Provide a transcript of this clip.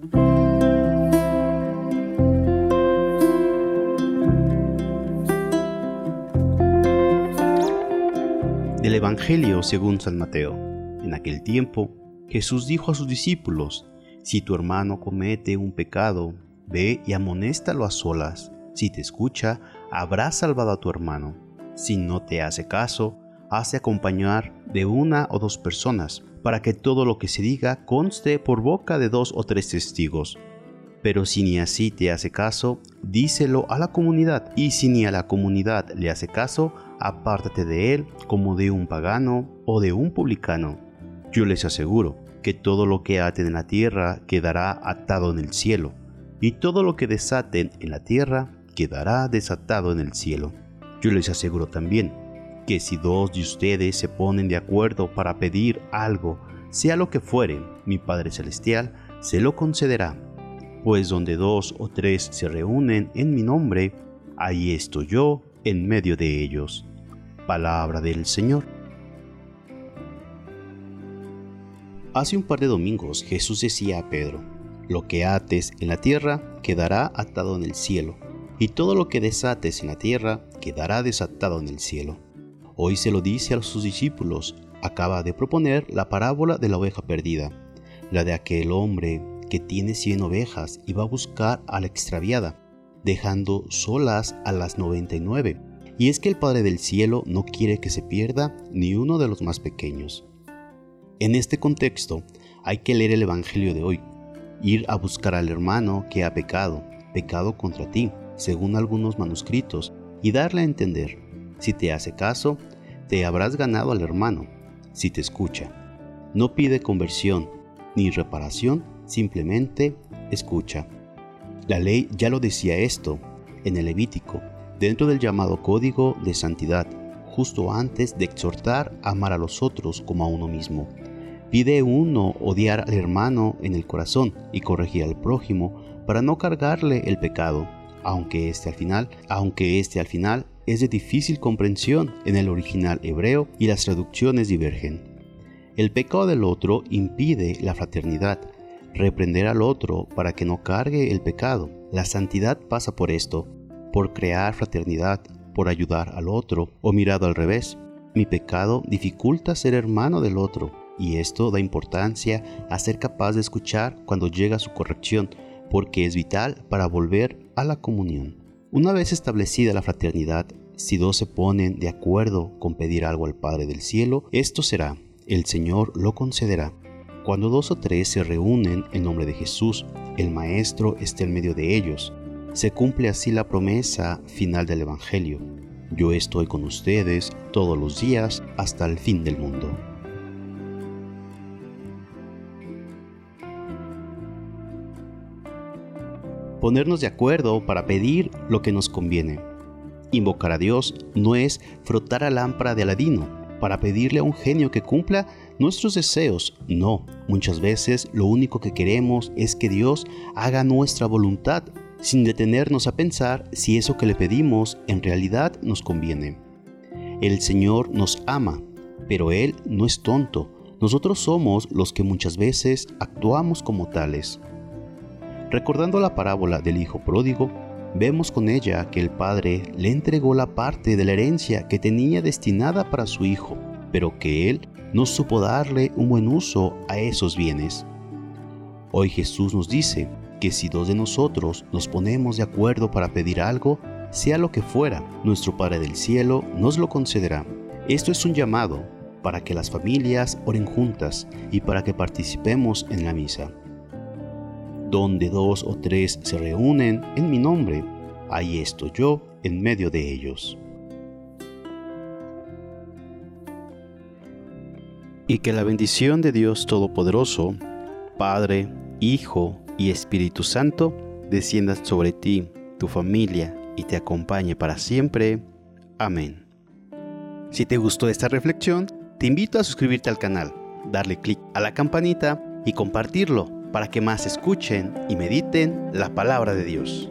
Del Evangelio según San Mateo. En aquel tiempo, Jesús dijo a sus discípulos, Si tu hermano comete un pecado, ve y amonéstalo a solas. Si te escucha, habrás salvado a tu hermano. Si no te hace caso, hace acompañar de una o dos personas, para que todo lo que se diga conste por boca de dos o tres testigos. Pero si ni así te hace caso, díselo a la comunidad, y si ni a la comunidad le hace caso, apártate de él como de un pagano o de un publicano. Yo les aseguro que todo lo que aten en la tierra quedará atado en el cielo, y todo lo que desaten en la tierra quedará desatado en el cielo. Yo les aseguro también que si dos de ustedes se ponen de acuerdo para pedir algo, sea lo que fuere, mi Padre Celestial se lo concederá. Pues donde dos o tres se reúnen en mi nombre, ahí estoy yo en medio de ellos. Palabra del Señor. Hace un par de domingos Jesús decía a Pedro, lo que ates en la tierra quedará atado en el cielo, y todo lo que desates en la tierra quedará desatado en el cielo. Hoy se lo dice a sus discípulos, acaba de proponer la parábola de la oveja perdida, la de aquel hombre que tiene cien ovejas y va a buscar a la extraviada, dejando solas a las noventa y nueve. Y es que el Padre del Cielo no quiere que se pierda ni uno de los más pequeños. En este contexto, hay que leer el Evangelio de hoy, ir a buscar al hermano que ha pecado, pecado contra ti, según algunos manuscritos, y darle a entender, si te hace caso, te habrás ganado al hermano, si te escucha. No pide conversión ni reparación, simplemente escucha. La ley ya lo decía esto en el Levítico, dentro del llamado código de santidad, justo antes de exhortar a amar a los otros como a uno mismo. Pide uno odiar al hermano en el corazón y corregir al prójimo para no cargarle el pecado, aunque este al final, aunque este al final es de difícil comprensión en el original hebreo y las traducciones divergen. El pecado del otro impide la fraternidad, reprender al otro para que no cargue el pecado. La santidad pasa por esto, por crear fraternidad, por ayudar al otro, o mirado al revés. Mi pecado dificulta ser hermano del otro, y esto da importancia a ser capaz de escuchar cuando llega su corrección, porque es vital para volver a la comunión. Una vez establecida la fraternidad, si dos se ponen de acuerdo con pedir algo al Padre del Cielo, esto será, el Señor lo concederá. Cuando dos o tres se reúnen en nombre de Jesús, el Maestro está en medio de ellos, se cumple así la promesa final del Evangelio. Yo estoy con ustedes todos los días hasta el fin del mundo. Ponernos de acuerdo para pedir lo que nos conviene. Invocar a Dios no es frotar a lámpara de Aladino para pedirle a un genio que cumpla nuestros deseos. No, muchas veces lo único que queremos es que Dios haga nuestra voluntad sin detenernos a pensar si eso que le pedimos en realidad nos conviene. El Señor nos ama, pero Él no es tonto. Nosotros somos los que muchas veces actuamos como tales. Recordando la parábola del Hijo Pródigo, vemos con ella que el Padre le entregó la parte de la herencia que tenía destinada para su Hijo, pero que Él no supo darle un buen uso a esos bienes. Hoy Jesús nos dice, que si dos de nosotros nos ponemos de acuerdo para pedir algo, sea lo que fuera, nuestro Padre del Cielo nos lo concederá. Esto es un llamado para que las familias oren juntas y para que participemos en la misa. Donde dos o tres se reúnen en mi nombre, ahí estoy yo en medio de ellos. Y que la bendición de Dios Todopoderoso, Padre, Hijo y Espíritu Santo descienda sobre ti, tu familia y te acompañe para siempre. Amén. Si te gustó esta reflexión, te invito a suscribirte al canal, darle clic a la campanita y compartirlo para que más escuchen y mediten la palabra de Dios.